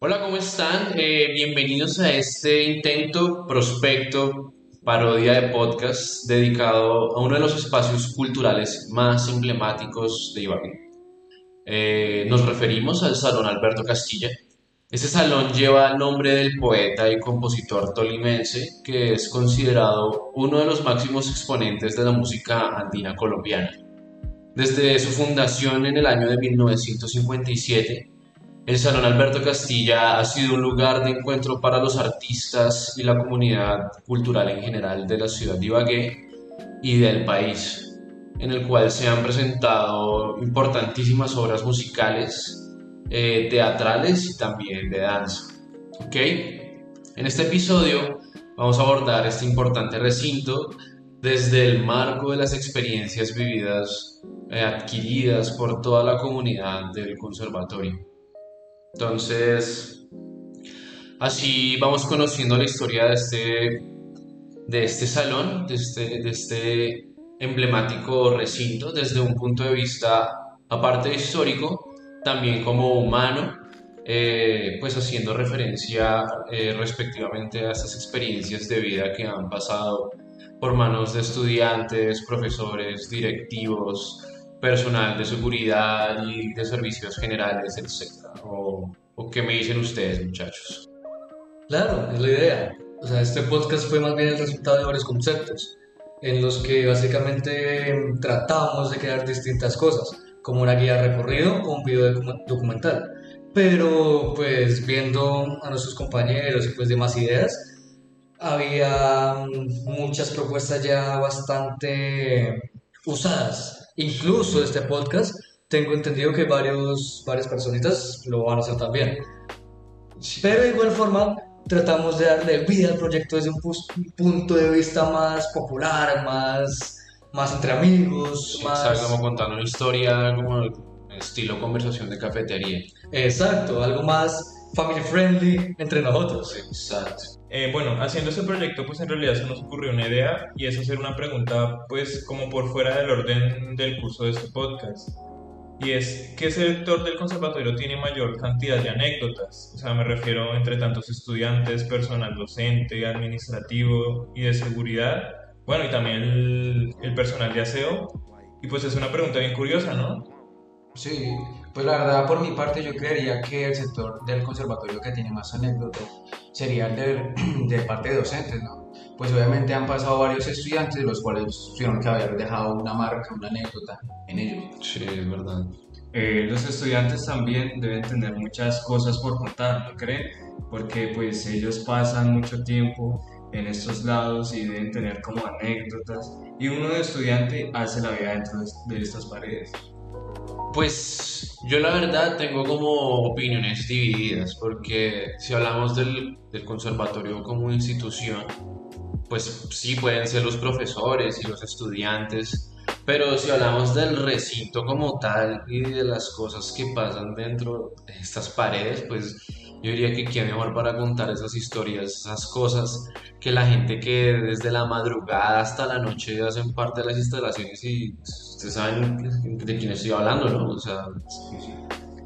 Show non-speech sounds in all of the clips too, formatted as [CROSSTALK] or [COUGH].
Hola, ¿cómo están? Eh, bienvenidos a este intento, prospecto, parodia de podcast dedicado a uno de los espacios culturales más emblemáticos de Ibagué. Eh, nos referimos al Salón Alberto Castilla. Este salón lleva el nombre del poeta y compositor tolimense que es considerado uno de los máximos exponentes de la música andina colombiana. Desde su fundación en el año de 1957, el Salón Alberto Castilla ha sido un lugar de encuentro para los artistas y la comunidad cultural en general de la ciudad de Ibagué y del país en el cual se han presentado importantísimas obras musicales, eh, teatrales y también de danza. ¿Ok? En este episodio vamos a abordar este importante recinto desde el marco de las experiencias vividas, eh, adquiridas por toda la comunidad del conservatorio. Entonces, así vamos conociendo la historia de este, de este salón, de este, de este emblemático recinto desde un punto de vista, aparte histórico, también como humano, eh, pues haciendo referencia eh, respectivamente a estas experiencias de vida que han pasado por manos de estudiantes, profesores, directivos, personal de seguridad y de servicios generales, etc. ¿O, qué me dicen ustedes, muchachos? Claro, es la idea. O sea, este podcast fue más bien el resultado de varios conceptos en los que básicamente tratamos de crear distintas cosas, como una guía de recorrido o un video documental. Pero pues viendo a nuestros compañeros y pues demás ideas, había muchas propuestas ya bastante usadas. Incluso este podcast, tengo entendido que varios, varias personitas lo van a hacer también. Pero de igual forma, tratamos de darle vida al proyecto desde un punto de vista más popular, más, más entre amigos, más... como contando una historia como estilo conversación de cafetería. Exacto, algo más family friendly entre nosotros. Exacto. Eh, bueno, haciendo ese proyecto, pues en realidad se nos ocurrió una idea y es hacer una pregunta, pues como por fuera del orden del curso de este podcast y es qué sector del conservatorio tiene mayor cantidad de anécdotas. O sea, me refiero entre tantos estudiantes, personal docente, administrativo y de seguridad. Bueno, y también el, el personal de aseo. Y pues es una pregunta bien curiosa, ¿no? Sí, pues la verdad por mi parte yo creería que el sector del conservatorio que tiene más anécdotas sería el de, [CLEARS THROAT] de parte de docentes, ¿no? Pues obviamente han pasado varios estudiantes los cuales tuvieron que haber dejado una marca, una anécdota en ellos. Sí, es verdad. Eh, los estudiantes también deben tener muchas cosas por contar, ¿no creen? Porque pues ellos pasan mucho tiempo en estos lados y deben tener como anécdotas y uno de estudiante hace la vida dentro de estas paredes. Pues yo la verdad tengo como opiniones divididas, porque si hablamos del, conservatorio como institución, pues sí pueden ser los profesores y los estudiantes, pero si hablamos del recinto como tal y de las cosas que pasan dentro de estas paredes, pues yo diría que qué mejor para contar esas historias, esas cosas que la gente que desde la madrugada hasta la noche hacen parte de las instalaciones y ustedes saben de quién estoy hablando, ¿no? O sea,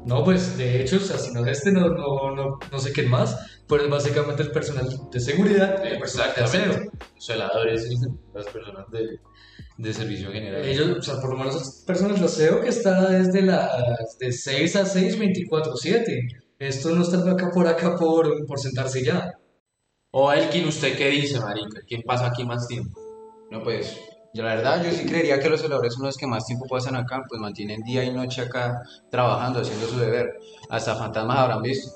no, pues de hecho, o sea, si no es este, no, no, no, no sé qué más, pero es básicamente el personal de seguridad, el personal de aseo, los celadores las personas de, de servicio general. Ellos, o sea, por lo menos las personas de aseo que está desde las de 6 a 6, 24, 7 esto no está acá por acá por, por sentarse ya. O Elkin, ¿usted qué dice, marica? ¿Quién pasa aquí más tiempo? No, pues, yo la verdad, yo sí creería que los celadores son los que más tiempo pasan acá, pues mantienen día y noche acá trabajando, haciendo su deber. Hasta fantasmas habrán visto.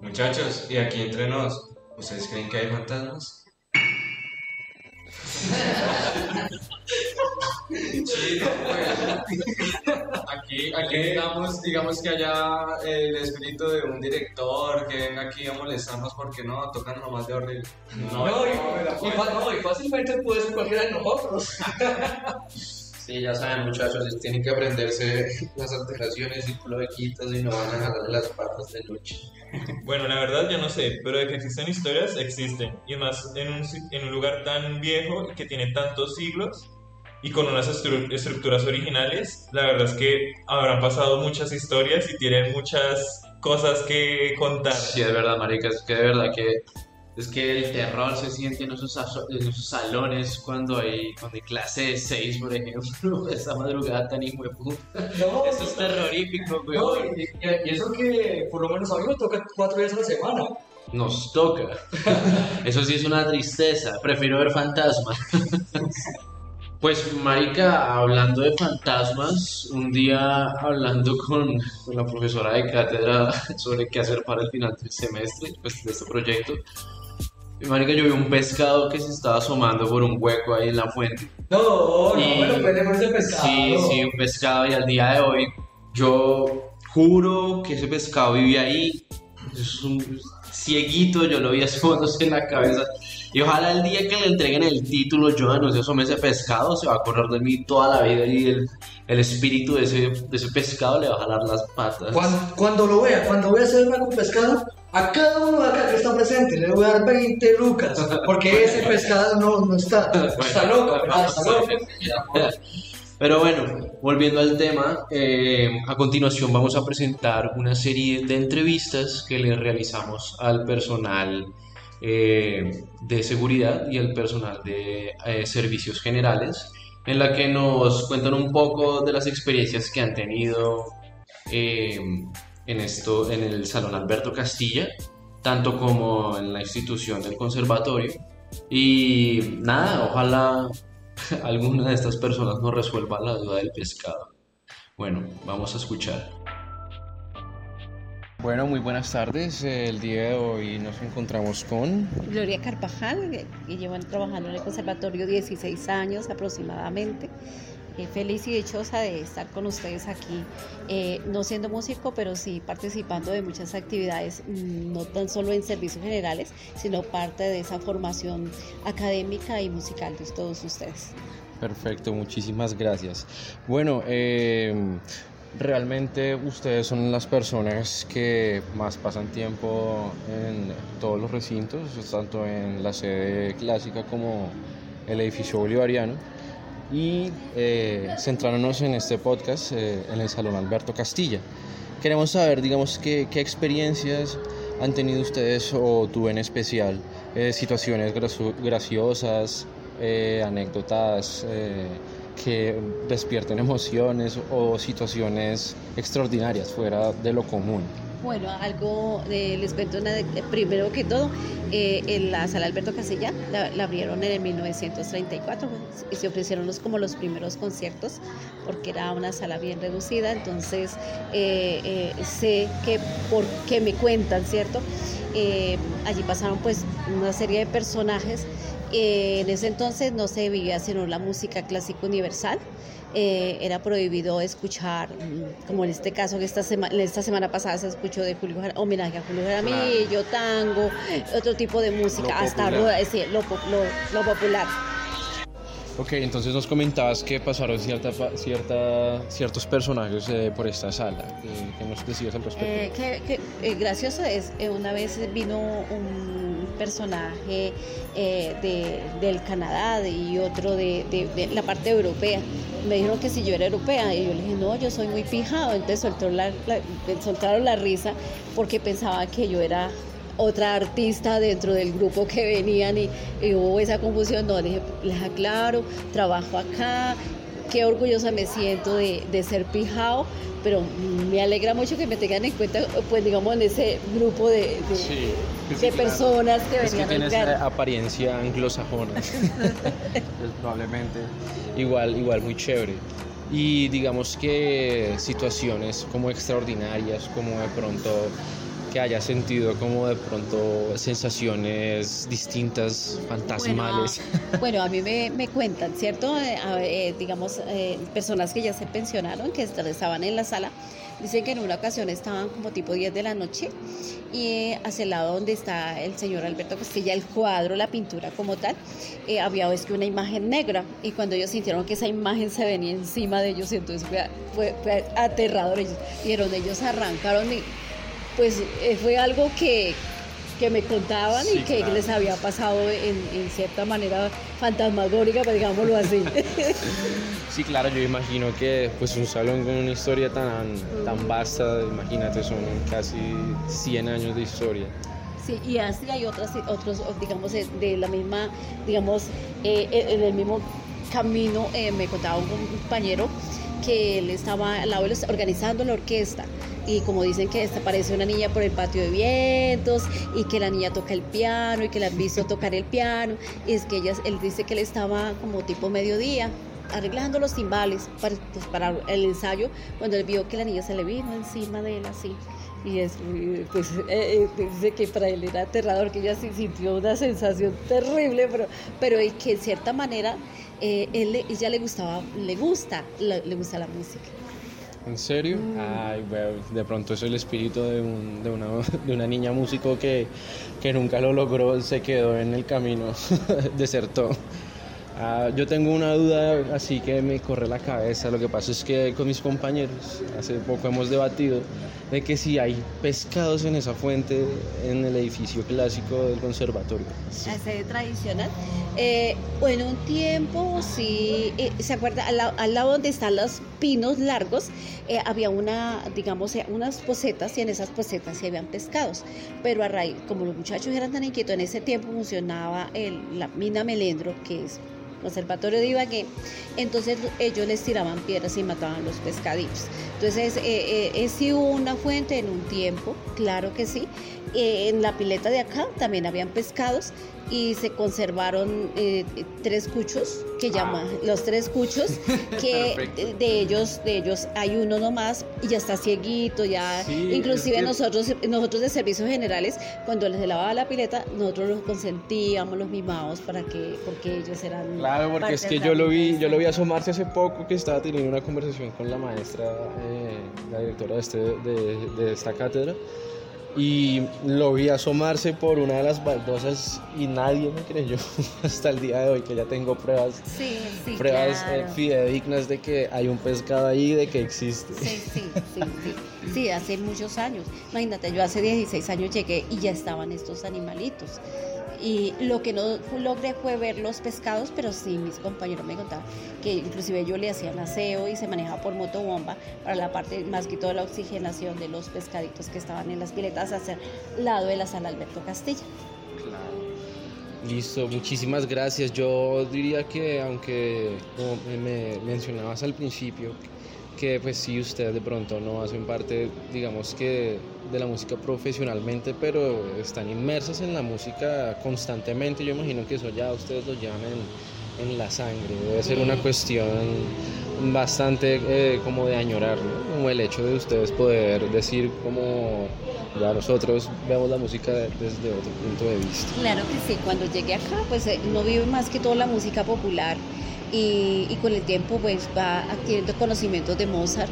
Muchachos, y aquí entre nos, ¿ustedes creen que hay fantasmas? [LAUGHS] Sí, pues. Aquí, aquí digamos, digamos que haya el espíritu de un director que venga aquí a molestarnos porque no, tocan nomás de horrible. No, no, y, fácilmente puede ser cualquiera de nosotros. [LAUGHS] Sí, ya saben muchachos, tienen que aprenderse las alteraciones y quitas y no van a jalar las patas de noche. Bueno, la verdad yo no sé, pero de que existen historias, existen. Y más en un, en un lugar tan viejo que tiene tantos siglos, y con unas estructuras originales, la verdad es que habrán pasado muchas historias y tienen muchas cosas que contar. Sí, es verdad, marica, es que de verdad que es que el terror se siente en esos, en esos salones cuando hay, cuando hay clase de 6, por ejemplo, [LAUGHS] esa madrugada tan hijo de puta. [LAUGHS] No, Eso es terrorífico, no, weón. y, y- y eso que por lo menos a mí me toca cuatro días a la semana. Nos toca. [LAUGHS] Eso sí es una tristeza. Prefiero ver fantasmas. Pues, marica, hablando de fantasmas, un día hablando con, con la profesora de cátedra [LAUGHS] sobre qué hacer para el final del semestre, pues, de este proyecto, marica, yo vi un pescado que se estaba asomando por un hueco ahí en la fuente. No, no, Y- por ese pescado. Sí, sí, un pescado y al día de hoy yo juro que ese pescado vivía ahí. Es un cieguito, yo lo vi asomándose en la cabeza. Y ojalá el día que le entreguen el título, yo no se asome ese pescado, se va a correr de mí toda la vida y el, el espíritu de ese, de ese pescado le va a jalar las patas. Cuando, cuando lo vea, cuando vea hacer una con pescado, a cada uno de acá que está presente le voy a dar 20 lucas, porque [LAUGHS] ese pescado no, no está. [LAUGHS] Está loco, está loco. [LAUGHS] Pero bueno, volviendo al tema, eh, a continuación vamos a presentar una serie de entrevistas que le realizamos al personal eh, de seguridad y al personal de eh, servicios generales, en la que nos cuentan un poco de las experiencias que han tenido eh, en esto, en el Salón Alberto Castilla, tanto como en la institución del conservatorio. Y nada, ojalá [LAUGHS] alguna de estas personas nos resuelva la duda del pescado. Bueno, vamos a escuchar. Bueno, muy buenas tardes. El día de hoy nos encontramos con... Gloria Carvajal, que que llevan trabajando en el conservatorio 16 años aproximadamente. Eh, feliz y dichosa de estar con ustedes aquí, eh, no siendo músico, pero sí participando de muchas actividades, mm, no tan solo en servicios generales, sino parte de esa formación académica y musical de todos ustedes. Perfecto, muchísimas gracias. Bueno, eh, realmente ustedes son las personas que más pasan tiempo en todos los recintos, tanto en la sede clásica como el edificio bolivariano. Y eh, centrándonos en este podcast, eh, en el Salón Alberto Castilla. Queremos saber, digamos, qué, qué experiencias han tenido ustedes o tú en especial, eh, situaciones gracio- graciosas, eh, anécdotas eh, que despierten emociones o situaciones extraordinarias fuera de lo común. Bueno, algo eh, les cuento una de- primero que todo, eh, en la sala Alberto Casilla la, abrieron en el 1934 pues, y se ofrecieron los, como los primeros conciertos porque era una sala bien reducida, entonces eh, sé que por qué me cuentan, ¿cierto? Allí pasaron pues una serie de personajes. Eh, en ese entonces no se vivía sino la música clásica universal. Eh, era prohibido escuchar, mm, como en este caso, que esta, sema- esta semana pasada se escuchó de Julio homenaje a Julio Jaramillo, tango, otro tipo de música, Lo hasta popular. lo, po- lo- lo popular. Ok, entonces nos comentabas que pasaron cierta, ciertos personajes eh, por esta sala. ¿Qué, qué nos decías al respecto? Eh, que, que, eh, gracioso es, eh, una vez vino un personaje eh, de, del Canadá y otro de, la parte europea. Me dijeron que si yo era europea y yo le dije, no, yo soy muy pijado. Entonces soltó la, soltaron la risa porque pensaban que yo era otra artista dentro del grupo que venían y, hubo esa confusión. No, le dije, les aclaro, trabajo acá, qué orgullosa me siento de, de ser pijao, pero me alegra mucho que me tengan en cuenta, pues digamos, en ese grupo de, de- Sí, de personas que Es que venían tienes al eh, plan. apariencia anglosajona. [LAUGHS] Pues, probablemente. Igual, igual, muy chévere. Y digamos que situaciones como extraordinarias, como de pronto que haya sentido como de pronto sensaciones distintas, fantasmales. Bueno, bueno, a mí me, me cuentan, ¿cierto? Eh, eh, digamos, eh, personas que ya se pensionaron, que est- estaban en la sala, dicen que en una ocasión estaban como tipo 10 de la noche y eh, hacia el lado donde está el señor Alberto Castilla, el cuadro, la pintura como tal, eh, había es que una imagen negra y cuando ellos sintieron que esa imagen se venía encima de ellos, entonces fue, fue, aterrador. Ellos, vieron, ellos arrancaron y pues eh, fue algo que que me contaban Sí, y que claro. les había pasado en, en cierta manera fantasmagórica, pues, digámoslo así. [LAUGHS] Sí, claro, yo imagino que pues un salón con una historia tan, tan vasta, imagínate, son casi 100 años de historia. Sí, y así hay otras, otros, digamos, eh, de la misma, digamos, eh, en el mismo camino, eh, me contaba un compañero que él estaba al los- organizando la orquesta. Y como dicen que aparece una niña por el patio de vientos y que la niña toca el piano y que la han visto tocar el piano y es que ella, él dice que él estaba como tipo mediodía arreglando los timbales para, pues, para el ensayo cuando él vio que la niña se le vino encima de él así y es, pues eh, eh, dice que para él era aterrador, que ella sí sintió una sensación terrible, pero, pero y que en cierta manera eh, él, ella le gustaba, le gusta, le, le gusta la música. ¿En serio? Ay, bueno, de pronto es el espíritu de, un- de una, de una niña músico que, que nunca lo logró, se quedó en el camino, [LAUGHS] desertó. Ah, yo tengo una duda así que me corre la cabeza. Lo que pasa es que con mis compañeros hace poco hemos debatido de que si hay pescados en esa fuente en el edificio clásico del conservatorio. La sede tradicional. Eh, bueno, un tiempo, sí, eh, ¿se acuerda? Al, al lado donde están los pinos largos, eh, había una, digamos, eh, unas pocetas y en esas pocetas sí habían pescados. Pero a raíz, como los muchachos eran tan inquietos, en ese tiempo funcionaba el- la mina Melendro, que es Conservatorio de Ibagué, entonces ellos les tiraban piedras y mataban los pescaditos. Entonces, eh, eh, hubo una fuente en un tiempo, claro que sí. Eh, en la pileta de acá también habían pescados y se conservaron eh, tres cuchos que llaman los tres cuchos [LAUGHS] que eh, de ellos de ellos hay uno nomás y ya está cieguito ya Sí, inclusive es que- nosotros nosotros de servicios generales cuando les lavaba la pileta nosotros los consentíamos los mimábamos para que porque ellos eran Claro, porque es que yo lo vi, yo lo vi asomarse hace poco que estaba teniendo una conversación con la maestra, eh, la directora de, este, de, de esta cátedra, y lo vi asomarse por una de las baldosas y nadie me creyó [LAUGHS] hasta el día de hoy que ya tengo pruebas, sí sí pruebas eh, claro. fidedignas de que hay un pescado ahí, de que existe. Sí, sí, sí, sí. Sí, hace muchos años. Imagínate, yo hace 16 años llegué y ya estaban estos animalitos. Y lo que no logré fue ver los pescados, pero sí mis compañeros me contaban que inclusive yo le hacían aseo y se manejaba por motobomba para la parte más que todo la oxigenación de los pescaditos que estaban en las piletas hacia el lado de la sala Alberto Castilla. Listo, muchísimas gracias. Yo diría que aunque me mencionabas al principio, que pues sí, ustedes de pronto no hacen parte, digamos que de la música profesionalmente, pero están inmersas en la música constantemente. Yo imagino que eso ya ustedes lo llevan en, en la sangre. Debe ser una cuestión bastante eh, como de añorar, ¿no? Como el hecho de ustedes poder decir como ya nosotros vemos la música desde otro punto de vista. Claro que sí, cuando llegué acá, pues eh, no vive más que todo la música popular y, y con el tiempo pues va adquiriendo conocimientos de Mozart,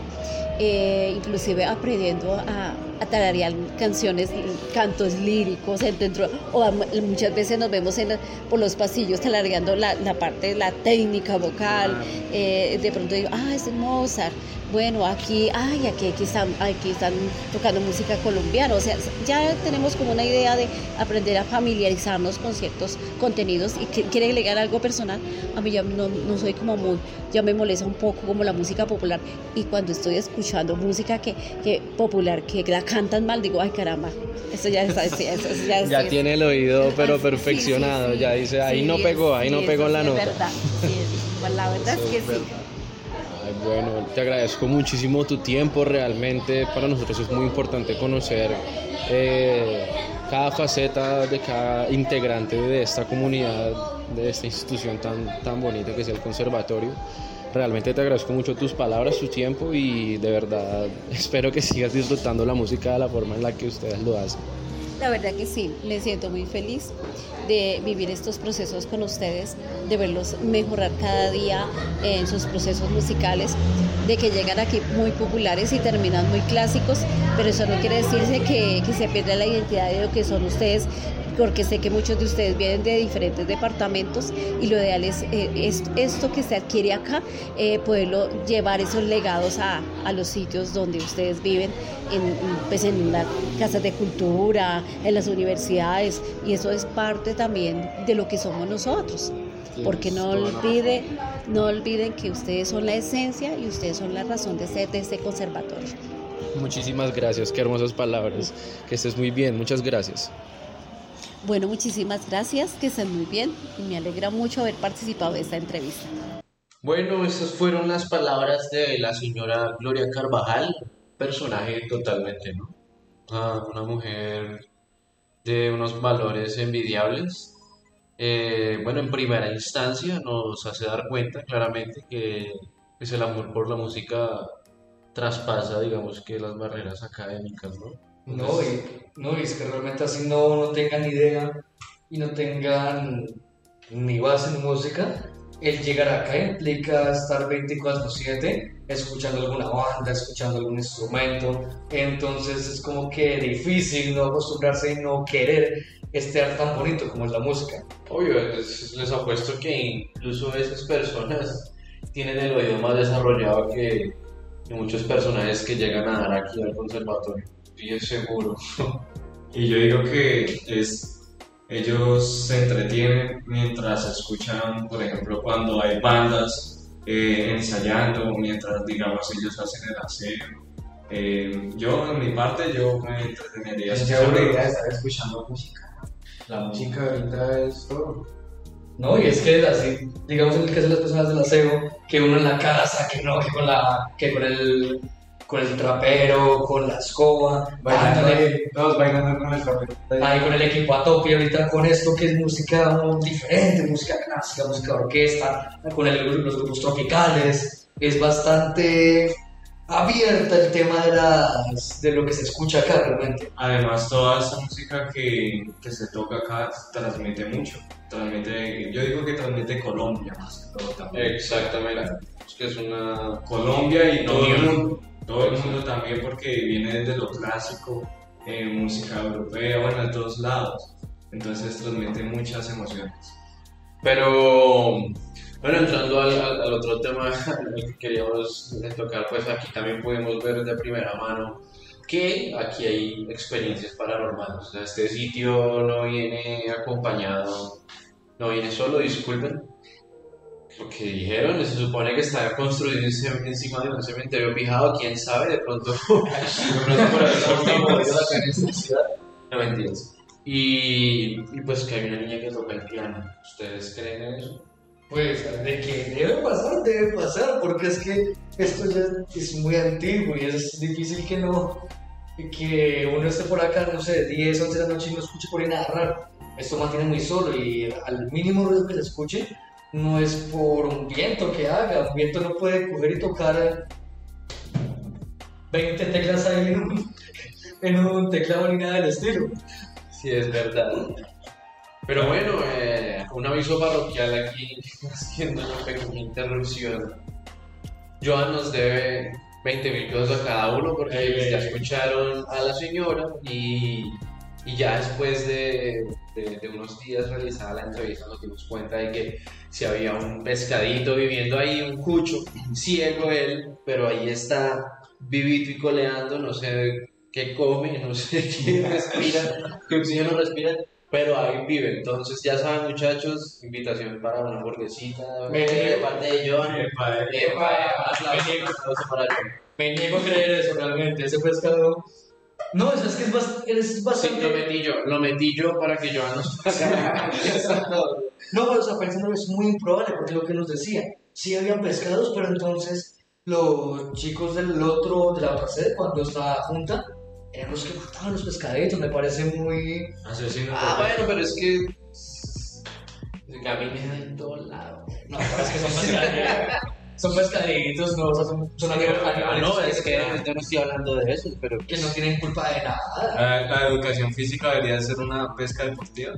eh, inclusive aprendiendo a, a tararear canciones, cantos líricos dentro, o a- muchas veces nos vemos en por los pasillos tarareando la, la parte, la técnica vocal, eh, de pronto digo, ah, es Mozart, bueno, aquí, ay, aquí, aquí, están, aquí están tocando música colombiana, o sea, ya tenemos como una idea de aprender a familiarizarnos con ciertos contenidos y quiere agregar algo personal, a mí ya no, no soy como muy, ya me molesta un poco como la música popular y cuando estoy escuchando música que, que popular, que la cantan mal, digo, ay caramba, eso ya está, eso ya, [LAUGHS] tiene el oído, pero Sí, sí, perfeccionado. sí, sí. Ya dice, ahí no pegó, ahí no pegó en la nota. verdad, sí, es- pues la verdad es que sí. Bueno, te agradezco muchísimo tu tiempo. Realmente para nosotros es muy importante conocer eh, cada faceta de cada integrante de esta comunidad, de esta institución tan, tan bonita que es el conservatorio. Realmente te agradezco mucho tus palabras, tu tiempo y de verdad [LAUGHS] espero que sigas disfrutando la música de la forma en la que ustedes lo hacen. La verdad que sí, me siento muy feliz de vivir estos procesos con ustedes, de verlos mejorar cada día en sus procesos musicales, de que llegan aquí muy populares y terminan muy clásicos, pero eso no quiere decirse que, que se pierda la identidad de lo que son ustedes porque sé que muchos de ustedes vienen de diferentes departamentos y lo ideal es, eh, es esto que se adquiere acá, eh, poderlo llevar esos legados a, a los sitios donde ustedes viven, en, pues en las casas de cultura, en las universidades, y eso es parte también de lo que somos nosotros. Porque no olvide, no olviden que ustedes son la esencia y ustedes son la razón de ser de este conservatorio. Muchísimas gracias, qué hermosas palabras. Que estés muy bien, muchas gracias. Bueno, muchísimas gracias, que estén muy bien y me alegra mucho haber participado de esta entrevista. Bueno, estas fueron las palabras de la señora Gloria Carvajal, personaje totalmente, ¿no? Ah, una mujer de unos valores envidiables. Eh, bueno, en primera instancia nos hace dar cuenta claramente que pues, el amor por la música traspasa, digamos que las barreras académicas, ¿no? No, y, no, y es que realmente así no, no tengan idea y no tengan ni base en música, el llegar acá implica estar 24/7 escuchando alguna banda, escuchando algún instrumento, entonces es como que difícil no acostumbrarse y no querer estar tan bonito como es la música. Obvio, les, les apuesto que incluso esas personas tienen el oído más desarrollado que, que muchos personajes que llegan a dar aquí al conservatorio. Y es seguro. [LAUGHS] Y yo digo que es, ellos se entretienen mientras escuchan, por ejemplo, cuando hay bandas eh, ensayando, mientras, digamos, ellos hacen el aseo. Eh, yo, en mi parte, yo me entreteniría Es de estar escuchando música. La música ahorita es todo. No, y es que así, digamos en el caso de las personas del aseo, que uno en la casa, que no, que con la, que con el, con el trapero, con la escoba, Bailando, dándole- todos bailando con el papel. ahí con el equipo a tope, y ahorita con esto que es música diferente, música clásica, música de orquesta, con el- los grupos tropicales, es bastante abierta el tema de, las, de lo que se escucha acá realmente. Además, toda esta música que, que se toca acá transmite mucho. Transmite, yo digo que transmite Colombia más que todo también. Exactamente. Es que es una... Colombia y todo el mundo. Todo el mundo también porque viene desde lo clásico, eh, música europea, bueno, de todos lados. Entonces transmite muchas emociones. Pero, bueno, entrando al, al- al otro tema [LAUGHS] que queríamos tocar, pues aquí también podemos ver de primera mano que aquí hay experiencias paranormales. O sea, este sitio no viene acompañado, no viene solo, disculpen. Lo que dijeron, se supone que está construido encima de un cementerio fijado, quién sabe, de pronto, [LAUGHS] de pronto por ahí ciudad. No mentiras. Y, y pues que hay una niña que toca el piano. ¿Ustedes creen en eso? Pues de que debe pasar, debe pasar, porque es que esto ya es muy antiguo y es difícil que no, que uno esté por acá, no sé, 10, 11 de la noche y no escuche por ahí nada raro. Esto mantiene muy solo y al mínimo ruido que se escuche no es por un viento que haga, un viento no puede coger y tocar 20 teclas ahí en un, en un teclado ni nada del estilo. Sí, es verdad. Pero bueno, eh, un aviso parroquial aquí, [LAUGHS] haciendo una pequeña interrupción. Joan nos debe 20 mil pesos a cada uno porque ya escucharon a la señora y, y ya después de, de- de unos días realizada la entrevista nos dimos cuenta de que si había un pescadito viviendo ahí, un cucho, ciego él, pero ahí está vivito y coleando, no sé qué come, no sé [LAUGHS] qué respira, qué oxígeno respira, pero ahí vive. Entonces ya saben muchachos, invitación para una hamburguesita, de parte de. Epa, Epa, John. Me niego a creer eso realmente, ese pescado. No, es, es que es, bas- es Sí, bastante. lo metí yo, lo metí yo para que Joan nos [LAUGHS] No, pero o sea, pensando es muy improbable porque lo que nos decía, sí habían pescados, pero entonces los chicos del otro, de la otra sede, cuando estaba junta, eran los que mataban los pescaditos, me parece muy... Asesino Ah, bueno, pero es que. Camina en todos lados. No, pero es que son [LAUGHS] pescaditos. Son pescaditos, no, o sea, son, son animales, Ah, no, es que yo no estoy hablando de eso, pero. que no tienen culpa de nada. La, la educación física debería ser una pesca deportiva.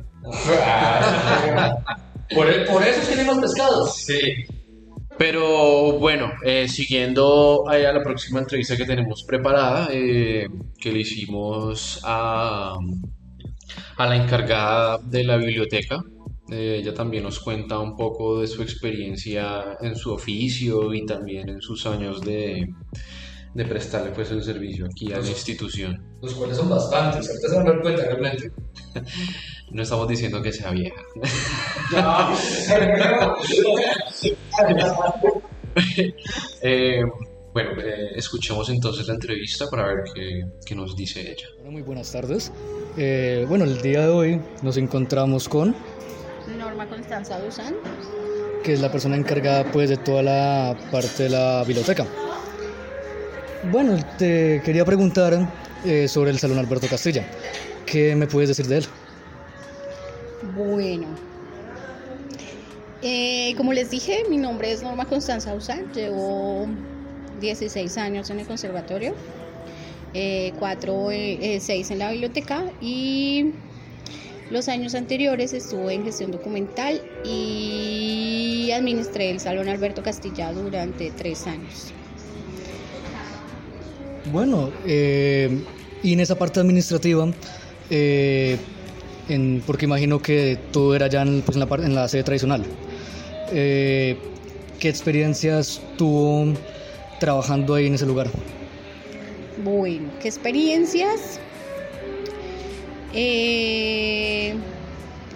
Por, e, por eso tienen los pescados. Sí. Pero bueno, eh, siguiendo a la próxima entrevista que tenemos preparada, eh, que le hicimos a, a la encargada de la biblioteca. Eh, ella también nos cuenta un poco de su experiencia en su oficio y también en sus años de, de prestarle pues el servicio aquí a la institución. Los cuales son bastantes, ahorita se van a dar cuenta realmente. [LAUGHS] No estamos diciendo que sea vieja. [LAUGHS] Eh, bueno, eh, escuchemos entonces la entrevista para ver qué, qué nos dice ella. Bueno, muy buenas tardes. Eh, bueno, el día de hoy nos encontramos con, Constanza Duzán. que es la persona encargada pues de toda la parte de la biblioteca. Bueno, te quería preguntar eh, sobre el Salón Alberto Castilla. ¿Qué me puedes decir de él? Bueno. Eh, como les dije, mi nombre es Norma Constanza Usán. Llevo 16 años en el conservatorio, 4, 6 en la biblioteca y los años anteriores estuve en gestión documental y administré el Salón Alberto Castilla durante 3 años. Bueno, eh, y en esa parte administrativa, eh, en- porque imagino que todo era ya en, pues, en, la, par- en la sede tradicional. Eh, ¿Qué experiencias tuvo trabajando ahí en ese lugar? Bueno, ¿qué experiencias? Eh,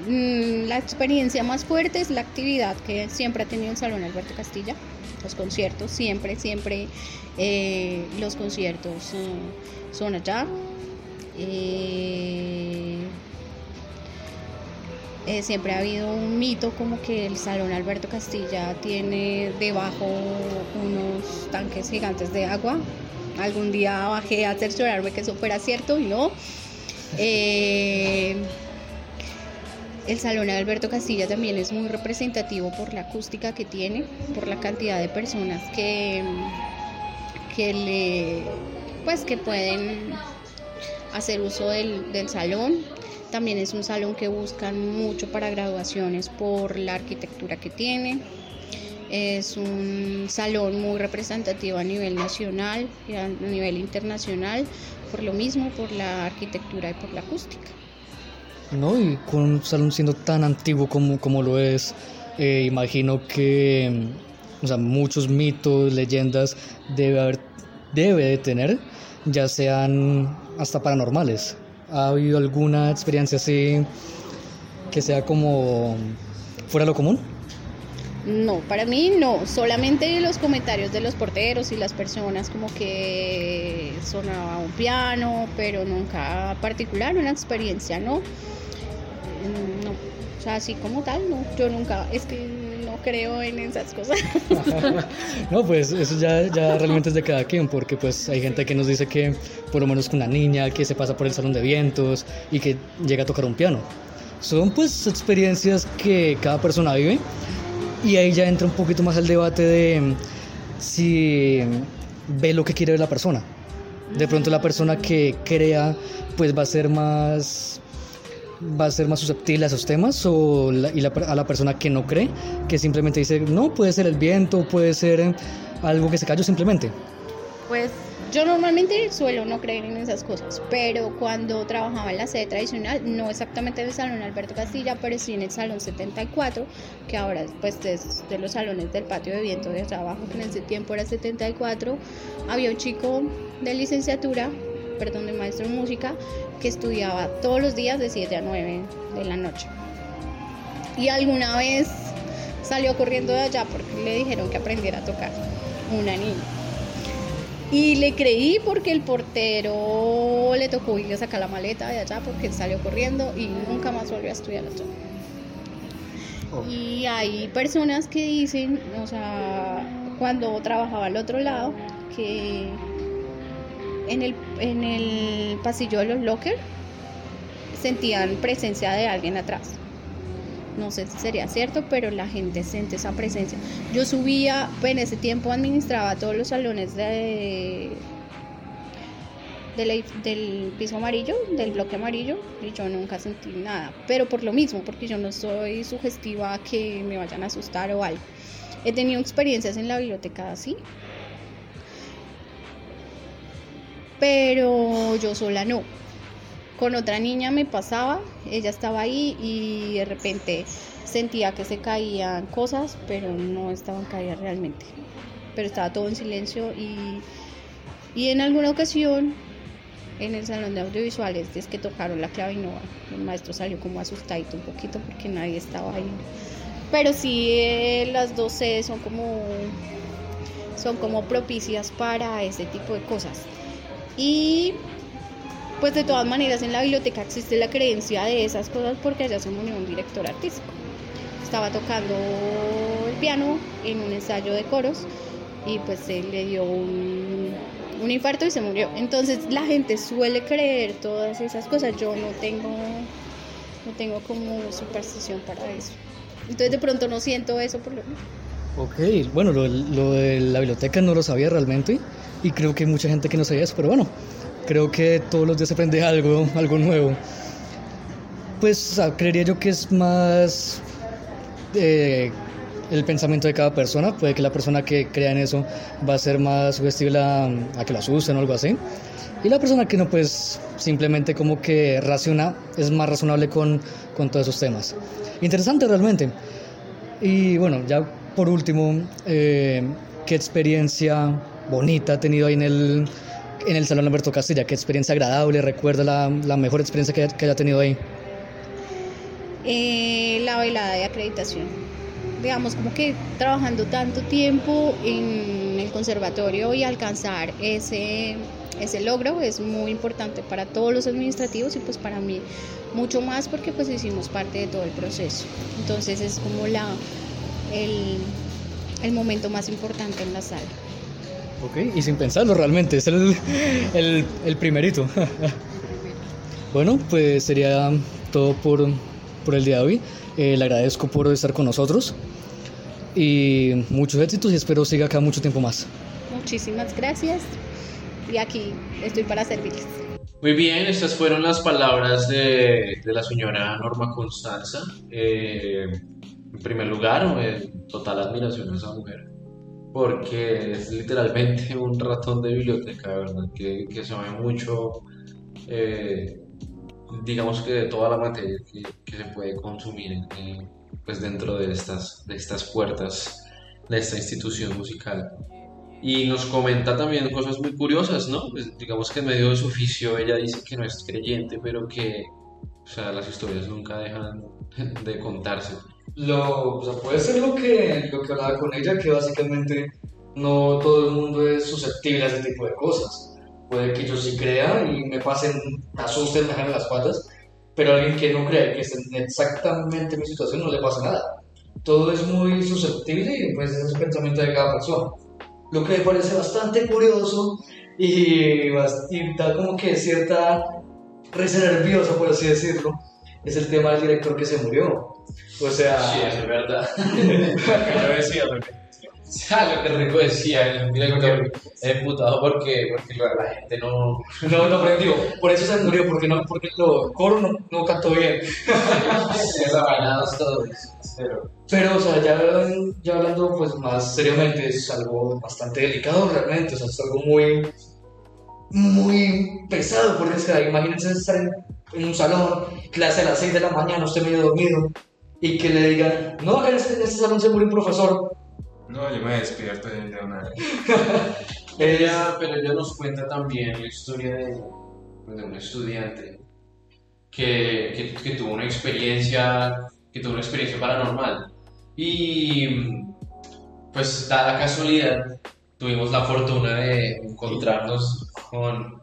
mm, la experiencia más fuerte es la actividad que siempre ha tenido el Salón Alberto Castilla, los conciertos, siempre, siempre eh, los conciertos eh, son allá. Siempre ha habido un mito como que el Salón Alberto Castilla tiene debajo unos tanques gigantes de agua. Algún día bajé a cerciorarme que eso fuera cierto y no. Eh, el Salón Alberto Castilla también es muy representativo por la acústica que tiene, por la cantidad de personas que, que le pues que pueden hacer uso del, del salón. También es un salón que buscan mucho para graduaciones por la arquitectura que tiene. Es un salón muy representativo a nivel nacional y a nivel internacional, por lo mismo, por la arquitectura y por la acústica. ¿no? Y con un salón siendo tan antiguo como, como lo es, eh, imagino que mm, o sea, muchos mitos, leyendas debe haber, debe de tener, ya sean hasta paranormales. ¿Ha habido alguna experiencia así que sea como fuera lo común? No, para mí no, solamente los comentarios de los porteros y las personas como que sonaba un piano, pero nunca particular, una experiencia, ¿no? Mm, No, o sea, así como tal, no, yo nunca, es que no creo en esas cosas. [LAUGHS] No, pues eso ya, ya realmente es de cada quien, porque pues hay gente que nos dice que por lo menos con una niña que se pasa por el salón de vientos y que llega a tocar un piano. Son pues experiencias que cada persona vive y ahí ya entra un poquito más el debate de mm, si ve lo que quiere ver la persona. De pronto la persona que crea pues va a ser más va a ser más susceptible a esos temas o y a la persona que no cree, que simplemente dice, no, puede ser el viento, puede ser algo que se cayó simplemente. Pues yo normalmente suelo no creer en esas cosas, pero cuando trabajaba en la sede tradicional, no exactamente en el Salón Alberto Castilla, pero sí en el Salón 74, que ahora pues es de los salones del patio de viento de allá abajo, que en ese tiempo era 74, había un chico de licenciatura, perdón, de maestro de música, que estudiaba todos los días de 7 a 9 de la noche. Y alguna vez salió corriendo de allá porque le dijeron que aprendiera a tocar una niña. Y le creí porque el portero le tocó ir a sacar la maleta de allá porque salió corriendo y nunca más volvió a estudiar allá. Y hay personas que dicen, o sea, cuando trabajaba al otro lado, que en el, en el pasillo de los lockers sentían presencia de alguien atrás. No sé si sería cierto, pero la gente siente esa presencia. Yo subía, en ese tiempo administraba todos los salones de, del, del piso amarillo, del bloque amarillo, y yo nunca sentí nada. Pero por lo mismo, porque yo no soy sugestiva a que me vayan a asustar o algo. He tenido experiencias en la biblioteca así. Pero yo sola no. Con otra niña me pasaba, ella estaba ahí y de repente sentía que se caían cosas, pero no estaban caídas realmente. Pero estaba todo en silencio y, y en alguna ocasión en el salón de audiovisuales es que tocaron la clave y no, el maestro salió como asustadito un poquito porque nadie estaba ahí. Pero sí, eh, las dos sedes son como, son como propicias para ese tipo de cosas. Y pues de todas maneras en la biblioteca existe la creencia de esas cosas porque allá se murió un director artístico. Estaba tocando el piano en un ensayo de coros y pues él le dio un, un infarto y se murió. Entonces la gente suele creer todas esas cosas. Yo no tengo, no tengo como superstición para eso. Entonces de pronto no siento eso por lo menos. Ok, bueno, lo, lo de la biblioteca no lo sabía realmente y creo que hay mucha gente que no sabía eso, pero bueno, creo que todos los días se aprende algo, algo nuevo. Pues o sea, creería yo que es más eh, el pensamiento de cada persona. Puede que la persona que crea en eso va a ser más sugestible a, a que lo asusten o algo así. Y la persona que no, pues simplemente como que raciona, es más razonable con, con todos esos temas. Interesante realmente. Y bueno, ya por último, eh, ¿qué experiencia bonita ha tenido ahí en el, en el Salón Alberto Castilla? ¿Qué experiencia agradable? ¿Recuerda la, mejor experiencia que, que haya tenido ahí? Eh, la velada de acreditación. Digamos, como que trabajando tanto tiempo en el conservatorio y alcanzar ese, ese logro es muy importante para todos los administrativos y pues para mí mucho más porque pues hicimos parte de todo el proceso. Entonces es como la, el, el momento más importante en la sala. Ok, y sin pensarlo realmente, es el, el, el primerito. bueno, pues sería todo por, por el día de hoy. Eh, le agradezco por estar con nosotros y muchos éxitos y espero siga acá mucho tiempo más. Muchísimas gracias y aquí estoy para servirles. Muy bien, estas fueron las palabras de, de la señora Norma Constanza. Eh, en primer lugar, eh, total admiración a esa mujer, porque es literalmente [LAUGHS] un ratón de biblioteca, ¿verdad? Que, que sabe mucho, eh, digamos que de toda la materia que, que se puede consumir eh, pues dentro de estas, de estas puertas de esta institución musical. Y nos comenta también cosas muy curiosas, ¿no? Pues, digamos que en medio de su oficio ella dice que no es creyente, pero que sea, las historias nunca dejan [LAUGHS] de contarse. Lo, o sea, puede ser lo que, lo que hablaba con ella, que básicamente no todo el mundo es susceptible a ese tipo de cosas. Puede que yo sí crea y me pasen, me asusten, me las patas, pero alguien que no cree que esté en exactamente mi situación no le pasa nada. Todo es muy susceptible y pues es el pensamiento de cada persona. Lo que me parece bastante curioso y, y da como que cierta risa nerviosa, por así decirlo, es el tema del director que se murió. O sea, Sí, es verdad. [LAUGHS] Decía, lo que- Ya, lo que Rico decía, el director emputado porque, porque la gente no... no, no aprendió. Por eso se murió, porque, no, porque el coro no, no cantó bien. [LAUGHS] Todos. Pero, Pero, o sea, ya, ya hablando pues más seriamente, es algo bastante delicado realmente, o sea, es algo muy, muy pesado, porque es que imagínense estar en, en un salón, clase a las 6 de la mañana, usted medio dormido, y que le digan, no, en este, en este salón se murió un profesor. No, yo me despierto de de una vez. [LAUGHS] ella, pero ella nos cuenta también la historia de, de un estudiante que, que, que tuvo una experiencia, que tuvo una experiencia paranormal. Y pues da la casualidad, tuvimos la fortuna de encontrarnos con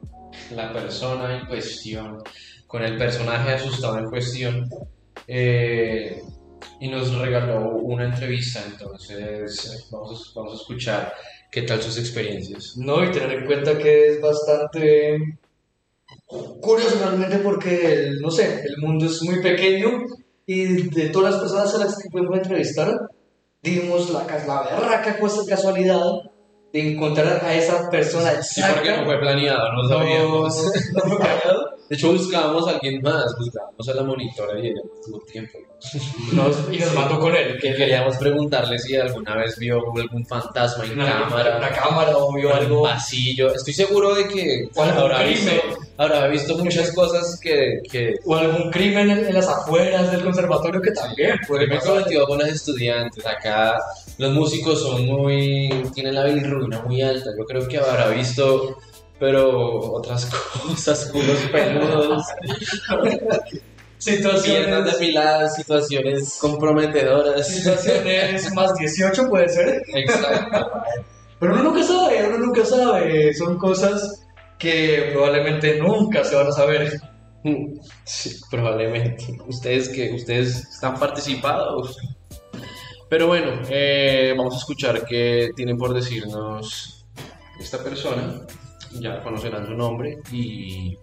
la persona en cuestión, con el personaje asustado en cuestión. eh, y nos regaló una entrevista, entonces vamos a, vamos a escuchar qué tal sus experiencias. No, y tener en cuenta que es bastante curioso realmente porque, el- no sé, el mundo es muy pequeño y de todas las personas a las que pudimos entrevistar, dimos la, la berraca casualidad de encontrar a esa persona Sí, porque no exacta. fue planeado, no No, sabíamos. no fue [LAUGHS] planeado. De hecho, buscábamos a alguien más, buscábamos a la monitora y ella no tuvo tiempo. Nos- y nos mató con él. Que queríamos preguntarle si alguna vez vio algún fantasma en Una cámara, Una cámara o vio algo. pasillo. Estoy seguro de que habrá visto. Habrá visto muchas cosas que, que O algún crimen en, en las afueras del conservatorio que también puede me cometido con los estudiantes. Acá los músicos son muy. tienen la bilirrubina muy alta. Yo creo que habrá visto, pero otras [LAUGHS] cosas, culos peludos, [LAUGHS] Situaciones, depiladas, situaciones comprometedoras. situaciones más 18 puede ser. Exacto. Pero uno nunca sabe, uno nunca sabe. Son cosas que probablemente nunca se van a saber. Sí, probablemente. Ustedes que ustedes están participados. Pero bueno, eh, vamos a escuchar qué tienen por decirnos esta persona. Ya conocerán su nombre y,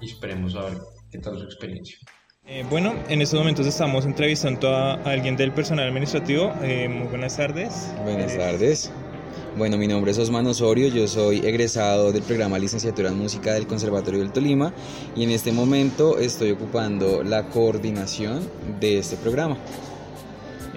y esperemos a ver qué tal su experiencia. Eh, bueno, en estos momentos estamos entrevistando a alguien del personal administrativo. Eh, muy buenas tardes. Buenas Eh, tardes. Bueno, mi nombre es Osman Osorio, yo soy egresado del programa Licenciatura en Música del Conservatorio del Tolima y en este momento estoy ocupando la coordinación de este programa.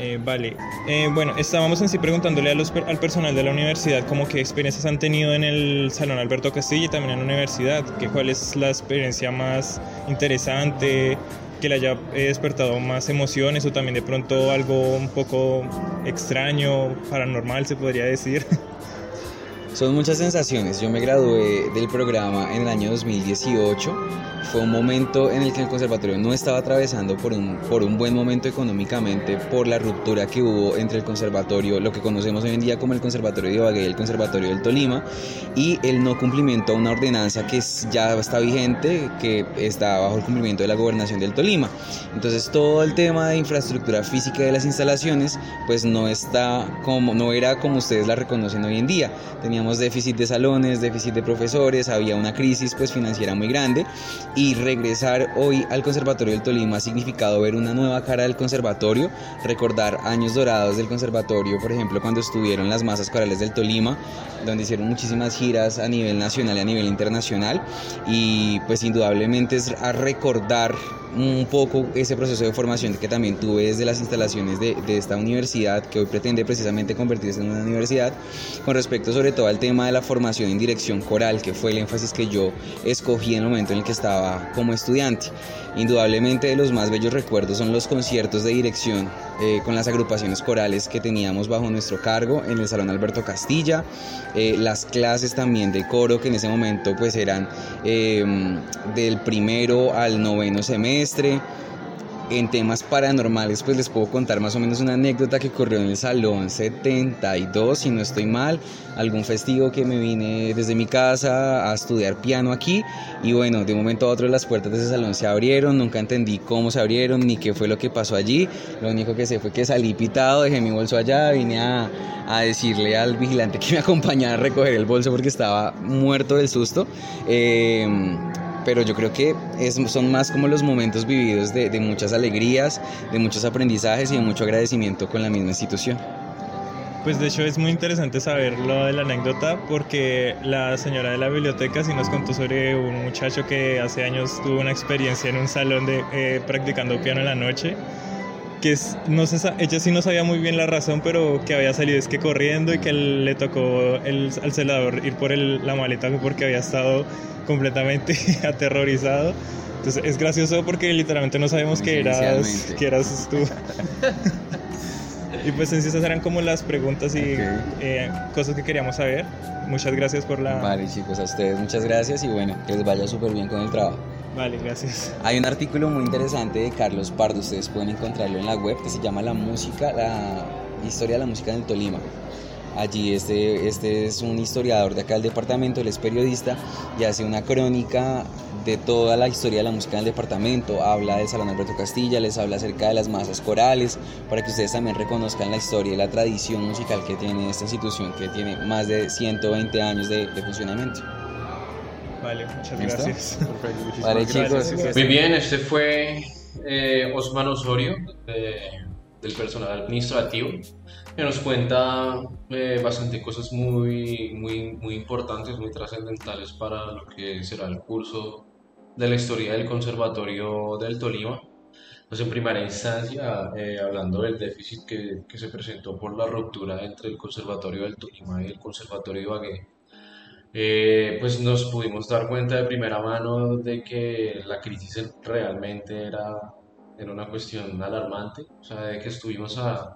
Eh, vale, Eh, bueno, estábamos en sí preguntándole al personal de la universidad como qué experiencias han tenido en el Salón Alberto Castillo y también en la universidad, que cuál es la experiencia más interesante, que le haya eh, despertado más emociones o también de pronto algo un poco extraño, paranormal se podría decir. [LAUGHS] Son muchas sensaciones. Yo me gradué del programa en el año 2018. Fue un momento en el que el conservatorio no estaba atravesando por un, por un buen momento económicamente por la ruptura que hubo entre el conservatorio, lo que conocemos hoy en día como el Conservatorio de Ibagué y el Conservatorio del Tolima, y el no cumplimiento a una ordenanza que ya está vigente, que está bajo el cumplimiento de la gobernación del Tolima. Entonces todo el tema de infraestructura física de las instalaciones pues no está como no era como ustedes la reconocen hoy en día. Teníamos déficit de salones, déficit de profesores, había una crisis pues financiera muy grande. Y regresar hoy al Conservatorio del Tolima ha significado ver una nueva cara del conservatorio, recordar años dorados del conservatorio, por ejemplo, cuando estuvieron las masas corales del Tolima, donde hicieron muchísimas giras a nivel nacional y a nivel internacional. Y pues indudablemente es a recordar un poco ese proceso de formación que también tuve desde las instalaciones de, de esta universidad que hoy pretende precisamente convertirse en una universidad con respecto sobre todo al tema de la formación en dirección coral que fue el énfasis que yo escogí en el momento en el que estaba como estudiante. Indudablemente de los más bellos recuerdos son los conciertos de dirección eh, con las agrupaciones corales que teníamos bajo nuestro cargo en el Salón Alberto Castilla eh, las clases también de coro que en ese momento pues eran eh, del primero al noveno semestre. En temas paranormales pues les puedo contar más o menos una anécdota que ocurrió en el Salón 72, si no estoy mal, algún festivo que me vine desde mi casa a estudiar piano aquí. Y bueno, de un momento a otro las puertas de ese salón se abrieron, nunca entendí cómo se abrieron ni qué fue lo que pasó allí, lo único que sé fue que salí pitado, dejé mi bolso allá, vine a, a decirle al vigilante que me acompañara a recoger el bolso porque estaba muerto del susto. Eh, pero yo creo que son más como los momentos vividos de, de muchas alegrías, de muchos aprendizajes y de mucho agradecimiento con la misma institución. Pues de hecho es muy interesante saber lo de la anécdota porque la señora de la biblioteca sí nos contó sobre un muchacho que hace años tuvo una experiencia en un salón de eh, practicando piano en la noche que es, no sa- ella sí no sabía muy bien la razón, pero que había salido es que corriendo y que le tocó el, al celador ir por el- la maleta porque había estado completamente [LAUGHS] aterrorizado. Entonces es gracioso porque literalmente no sabemos que eras, que eras tú. [LAUGHS] y pues en sí esas eran como las preguntas y Ok. eh, cosas que queríamos saber. Muchas gracias por la... Vale chicos, a ustedes muchas gracias y bueno, que les vaya súper bien con el trabajo. Vale, gracias. Hay un artículo muy interesante de Carlos Pardo, ustedes pueden encontrarlo en la web, que se llama La música, la historia de la música en el Tolima. Allí este, este es un historiador de acá del departamento, él es periodista y hace una crónica de toda la historia de la música en el departamento, habla del Salón Alberto Castilla, les habla acerca de las masas corales, para que ustedes también reconozcan la historia y la tradición musical que tiene esta institución, que tiene más de 120 años de, de funcionamiento. Vale, muchas ¿Listo? gracias. Vale chicos, Gracias. Muy bien, este fue eh, Osman Osorio, de- del personal administrativo, que nos cuenta eh, bastante cosas muy, muy, muy importantes, muy trascendentales para lo que será el curso de la historia del Conservatorio del Tolima. Pues en primera instancia, eh, hablando del déficit que, que se presentó por la ruptura entre el Conservatorio del Tolima y el Conservatorio de Ibagué, eh, pues nos pudimos dar cuenta de primera mano de que la crisis realmente era, era una cuestión alarmante, o sea, de que estuvimos a,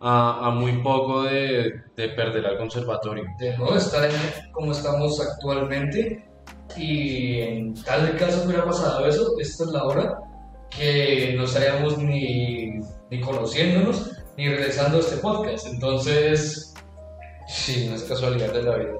a, a muy poco de, de perder al conservatorio. de no estar en- como estamos actualmente y en tal caso hubiera pasado eso, esta es la hora que no estaríamos ni, ni conociéndonos ni realizando este podcast. Entonces, sí, no es casualidad de la vida.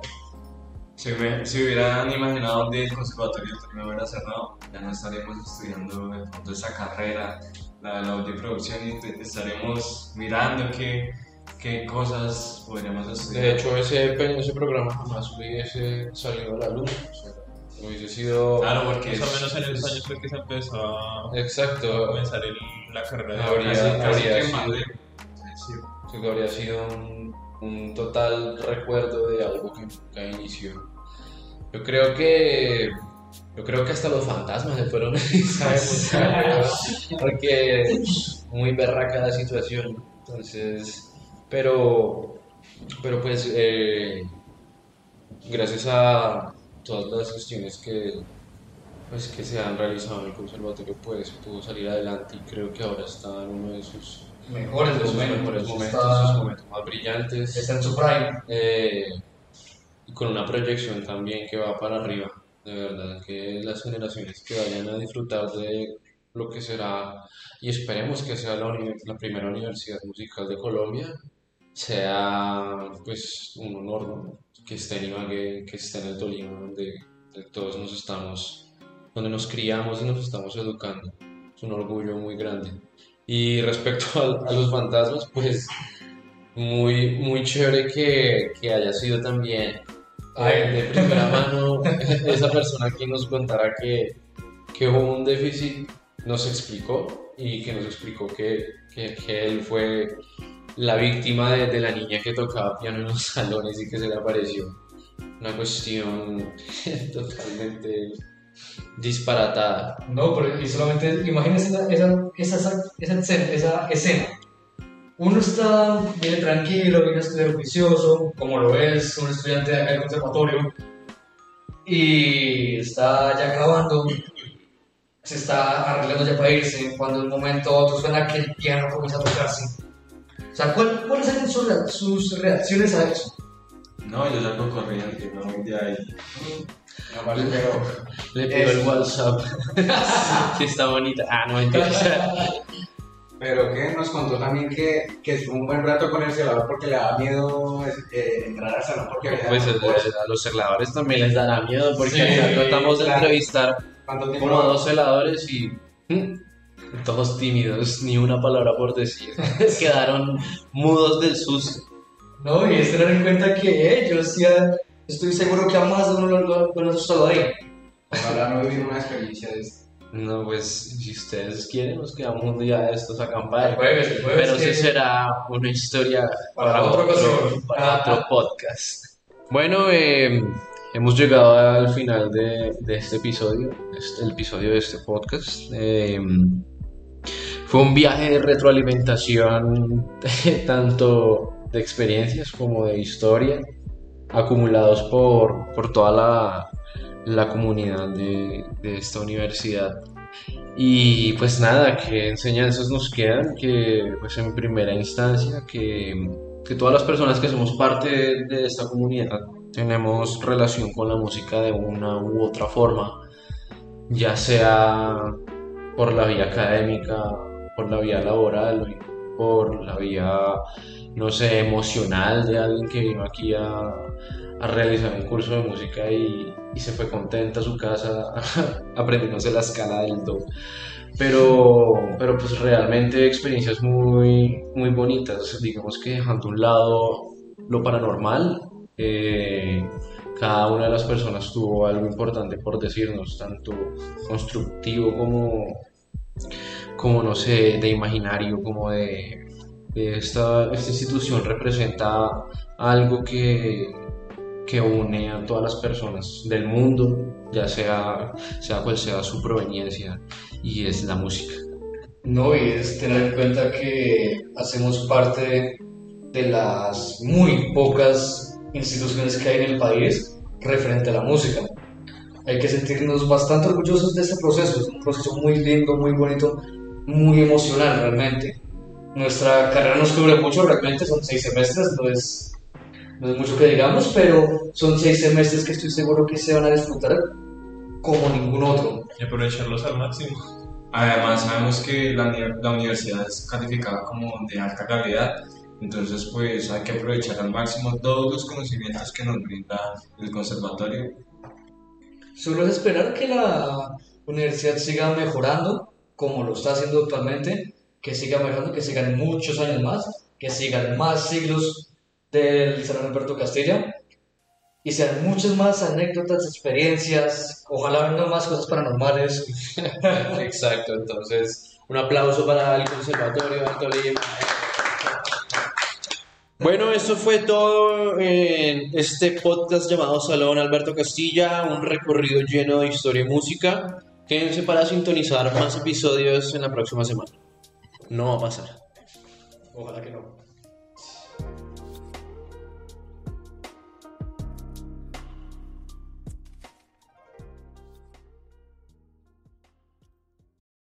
Si, me- si hubieran imaginado un día el conservatorio también hubiera cerrado, ya no estaríamos estudiando de pronto esa carrera, la de la audioproducción, y estaremos mirando qué, qué cosas podríamos estudiar. De hecho, ese, ese programa jamás hubiese salido a la luz, o sea, hubiese sido... claro, porque Más o menos en esos es- años fue que se empezó a Exacto, comenzar el- la carrera de Habría- casi, casi habría sido- habría sido un, un total recuerdo de algo que nunca inició. Yo creo que yo creo que hasta los fantasmas se fueron ¿sabes? [LAUGHS] porque muy berraca la situación. Entonces, pero pero pues eh, gracias a todas las cuestiones que pues que se han realizado en el conservatorio pues pudo salir adelante y creo que ahora está en uno de sus Mejores de sus momentos, mejores momentos, está- sus momentos más brillantes. está en su prime. eh, y con una proyección también que va para arriba. De verdad, que las generaciones que vayan a disfrutar de lo que será, y esperemos que sea la, la primera universidad musical de Colombia, sea pues un honor ¿no? que esté en Ibagué, que esté en el Tolima, donde, donde todos nos estamos, donde nos criamos y nos estamos educando. Es un orgullo muy grande. Y respecto [LAUGHS] a, a los fantasmas, pues muy, muy chévere que, que haya sido también eh, de primera mano esa persona que nos contara que, que hubo un déficit, nos explicó y que nos explicó que, que, él fue la víctima de, la niña que tocaba piano en los [LAUGHS] salones y que se le apareció. Una cuestión [LAUGHS] totalmente disparatada. No, pero y solamente imagínense esa, esa, esa, esa escena. Uno está bien tranquilo, viene a estudiar juicioso, como lo es un estudiante de acá del conservatorio, y está ya acabando, se está arreglando ya para irse, cuando de un momento a otro suena que el piano comienza a tocarse. O sea, ¿cuál- ¿cuáles serían sus, rea- sus reacciones a eso? No, yo salgo corriendo, no voy de ahí. No, vale, pero Le pido el WhatsApp. [LAUGHS] que está bonita. Ah, no, mentira. [LAUGHS] Pero que nos contó también que, que estuvo un buen rato con el celador porque le daba miedo eh, entrar al salón porque había Pues eh, pues, a los celadores también les dará miedo porque Sí, tratamos de claro. entrevistar como a dos celadores y mm, todos tímidos, ni una palabra por decir. [LAUGHS] Quedaron mudos del susto. No, y es tener en cuenta que ellos ya, estoy seguro que a más de uno lo, lo, lo asustado ahí. Ojalá no vivir una experiencia de esto. No, pues si ustedes quieren, nos quedamos un día de estos a acampar. El jueves, el jueves Pero sí será una historia Para otro, para Ah, otro podcast. Bueno, eh, hemos llegado al final de, de este episodio, este- el episodio de este podcast. Eh, fue un viaje de retroalimentación [LAUGHS] tanto de experiencias como de historia, acumulados por, por toda la, la comunidad de, esta universidad. Y pues nada, qué enseñanzas nos quedan, que pues en primera instancia, que, que todas las personas que somos parte de, de esta comunidad tenemos relación con la música de una u otra forma, ya sea por la vía académica, por la vía laboral, por la vía, no sé, emocional de alguien que vino aquí a, a realizar un curso de música y, y se fue contenta a su casa [LAUGHS] aprendiéndose la escala del do. Pero, pero pues realmente experiencias muy, muy bonitas, digamos que dejando a un lado lo paranormal, eh, cada una de las personas tuvo algo importante por decirnos, tanto constructivo como, como no sé, de imaginario, como de, de esta, esta institución representa algo que, que une a todas las personas del mundo, ya sea, sea cual sea su proveniencia, y es la música. No, y es tener en cuenta que hacemos parte de las muy pocas instituciones que hay en el país referente a la música. Hay que sentirnos bastante orgullosos de este proceso, es un proceso muy lindo, muy bonito, muy emocional realmente. Nuestra carrera nos cubre mucho, realmente son seis semestres, no es, no es mucho que digamos, pero son seis semestres que estoy seguro que se van a disfrutar como ningún otro. Y aprovecharlos al máximo. Además, sabemos que la, la universidad es calificada como de alta calidad, entonces pues hay que aprovechar al máximo todos los conocimientos que nos brinda el conservatorio. Solo es esperar que la universidad siga mejorando como lo está haciendo actualmente, que siga mejorando, que sigan muchos años más, que sigan más siglos del San Alberto Castilla y sean muchas más anécdotas, experiencias, ojalá vengan más cosas paranormales. [LAUGHS] Exacto, entonces un aplauso para el Conservatorio de Tolima. Bueno, eso fue todo en este podcast llamado Salón Alberto Castilla, un recorrido lleno de historia y música. Quédense para sintonizar más episodios en la próxima semana. No va a pasar. Ojalá que no.